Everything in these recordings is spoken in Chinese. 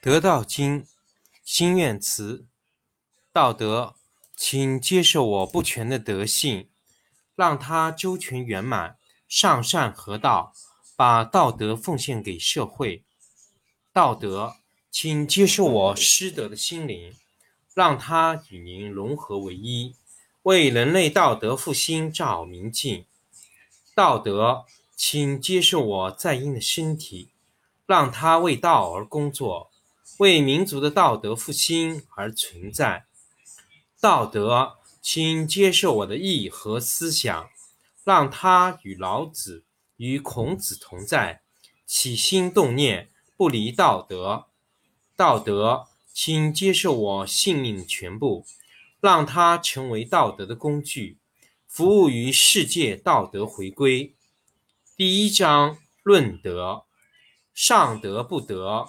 得道经，心愿词，道德，请接受我不全的德性，让它周全圆满，上善合道，把道德奉献给社会。道德，请接受我失德的心灵，让它与您融合为一，为人类道德复兴照明镜。道德，请接受我在阴的身体，让它为道而工作。为民族的道德复兴而存在。道德，请接受我的意和思想，让它与老子、与孔子同在，起心动念不离道德。道德，请接受我性命全部，让它成为道德的工具，服务于世界道德回归。第一章论德：上德不德。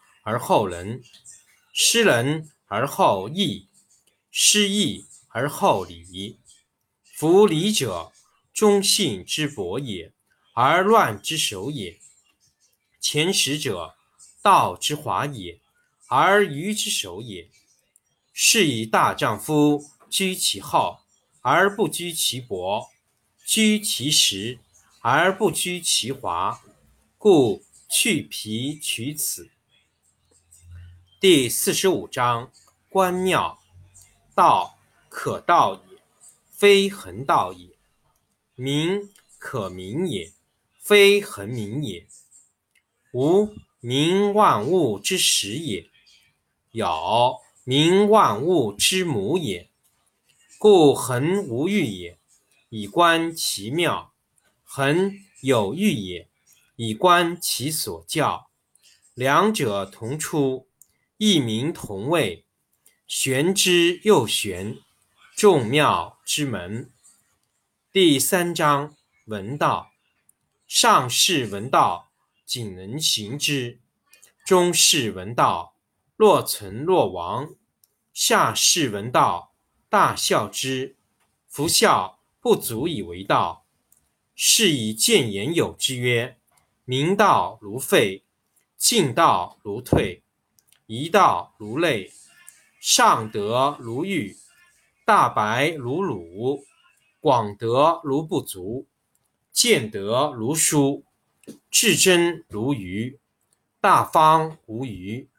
而后仁，失仁而后义，失义而后礼。夫礼者，忠信之薄也，而乱之首也；前识者，道之华也，而愚之首也。是以大丈夫居其厚而不居其薄，居其实而不居其华。故去皮取此。第四十五章：观妙。道可道也，非恒道也；名可名也，非恒名也。无名，万物之始也；有名，万物之母也。故恒无欲也，以观其妙；恒有欲也，以观其所教。两者同出。异名同谓，玄之又玄，众妙之门。第三章：闻道。上士闻道，仅能行之；中士闻道，若存若亡；下士闻道，大笑之。夫笑不足以为道。是以见言有之曰：明道如废，进道如退。一道如泪，上德如玉，大白如鲁，广德如不足，见德如疏，至真如愚，大方无余，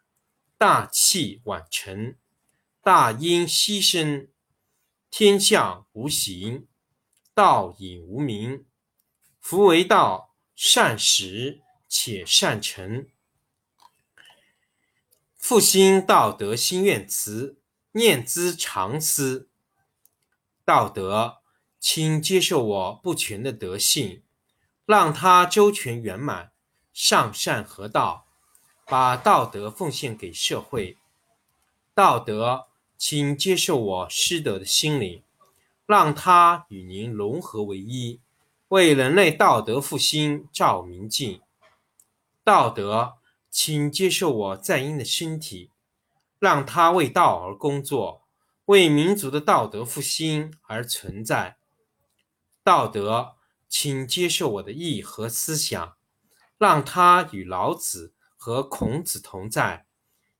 大器晚成，大音希声，天下无形，道隐无名。夫为道，善始且善成。复兴道德心愿词，念兹常思。道德，请接受我不全的德性，让它周全圆满，上善合道，把道德奉献给社会。道德，请接受我失德的心灵，让它与您融合为一，为人类道德复兴照明镜。道德。请接受我在阴的身体，让它为道而工作，为民族的道德复兴而存在。道德，请接受我的意和思想，让它与老子和孔子同在，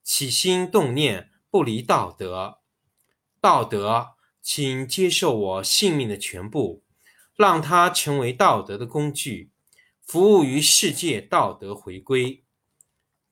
起心动念不离道德。道德，请接受我性命的全部，让它成为道德的工具，服务于世界道德回归。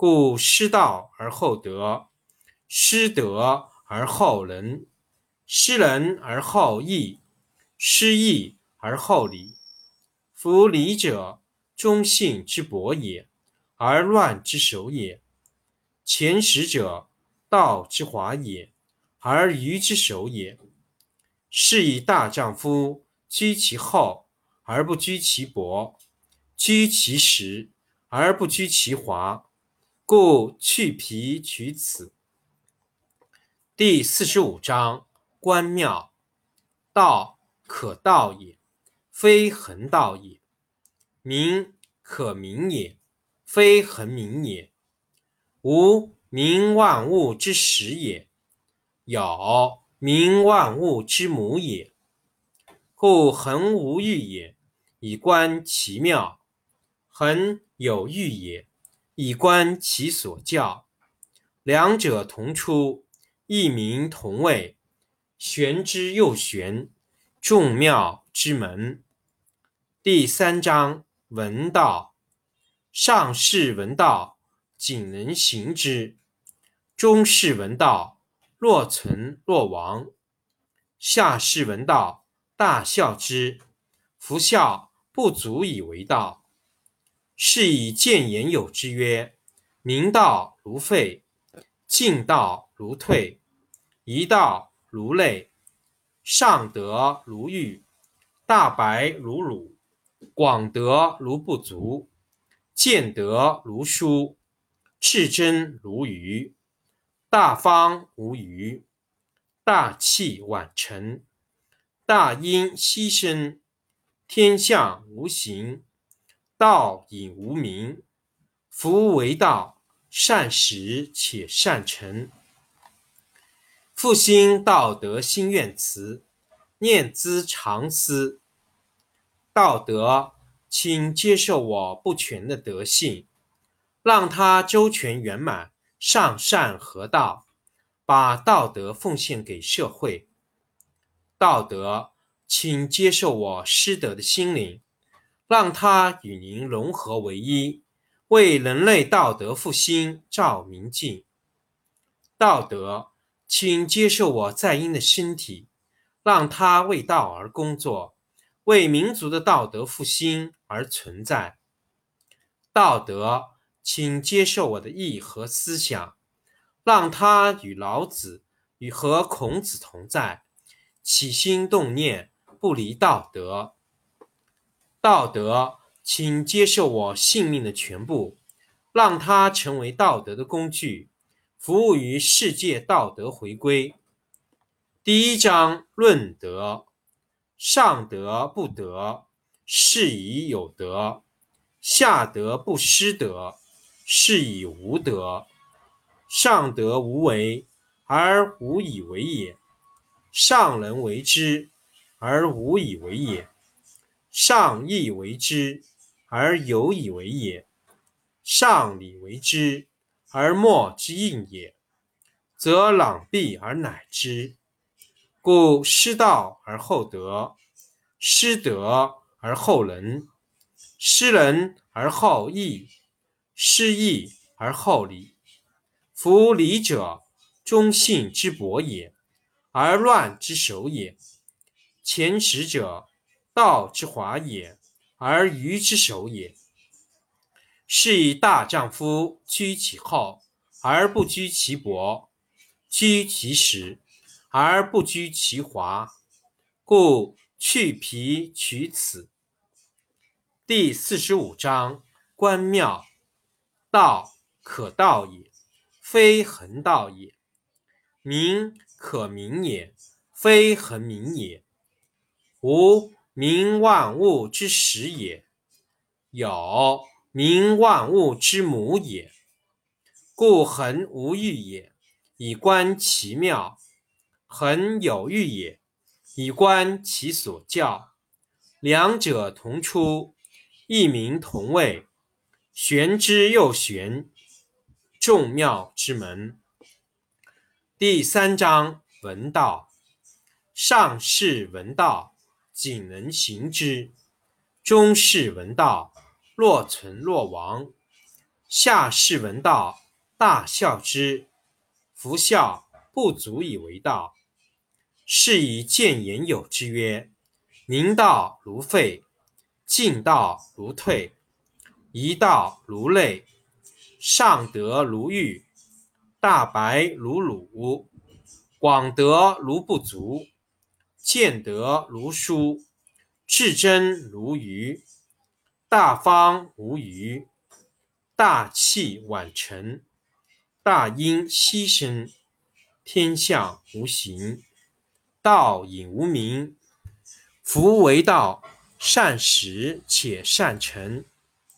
故失道而后德，失德而后仁，失仁而后义，失义而后礼。夫礼者，忠信之薄也，而乱之首也；前识者，道之华也，而愚之首也。是以大丈夫居其厚而不居其薄，居其实而不居其华。故去皮取此。第四十五章：关庙。道可道也，非恒道也；名可名也，非恒名也。无名，万物之始也；有名，万物之母也。故恒无欲也，以观其妙；恒有欲也。以观其所教，两者同出，异名同谓，玄之又玄，众妙之门。第三章：闻道。上士闻道，仅能行之；中士闻道，若存若亡；下士闻道，大笑之。夫笑不足以为道。是以见言有之曰：明道如废，进道如退，一道如累，上德如玉，大白如鲁，广德如不足，见德如疏，至真如愚，大方无余，大器晚成，大音希声，天下无形。道隐无名，夫为道，善始且善成。复兴道德心愿词，念兹常思。道德，请接受我不全的德性，让它周全圆满，上善合道，把道德奉献给社会。道德，请接受我失德的心灵。让它与您融合为一，为人类道德复兴照明镜。道德，请接受我在阴的身体，让它为道而工作，为民族的道德复兴而存在。道德，请接受我的意和思想，让它与老子与和孔子同在，起心动念不离道德。道德，请接受我性命的全部，让它成为道德的工具，服务于世界道德回归。第一章论德：上德不德，是以有德；下德不失德，是以无德。上德无为而无以为也，上人为之而无以为也。上义为之而有以为也，上礼为之而莫之应也，则攘臂而乃之。故失道而后德，失德而后仁，失仁而后义，失义而后礼。夫礼者，忠信之薄也，而乱之首也。前识者。道之华也，而愚之首也。是以大丈夫居其厚而不居其薄，居其实而不居其华。故去皮取此。第四十五章：关庙。道可道也，非恒道也；名可名也，非恒名也。无名万物之始也，有名万物之母也。故恒无欲也，以观其妙；恒有欲也，以观其所教。两者同出，异名同谓，玄之又玄，众妙之门。第三章：文道。上士闻道。仅能行之，中士闻道，若存若亡；下士闻道，大笑之。夫笑不足以为道。是以见言有之曰：明道如废，进道如退，一道如累，上德如玉，大白如鲁，广德如不足，见德如疏，至真如愚，大方无余，大器晚成，大音希声，天下无形。道隐无名，夫为道，善始且善成。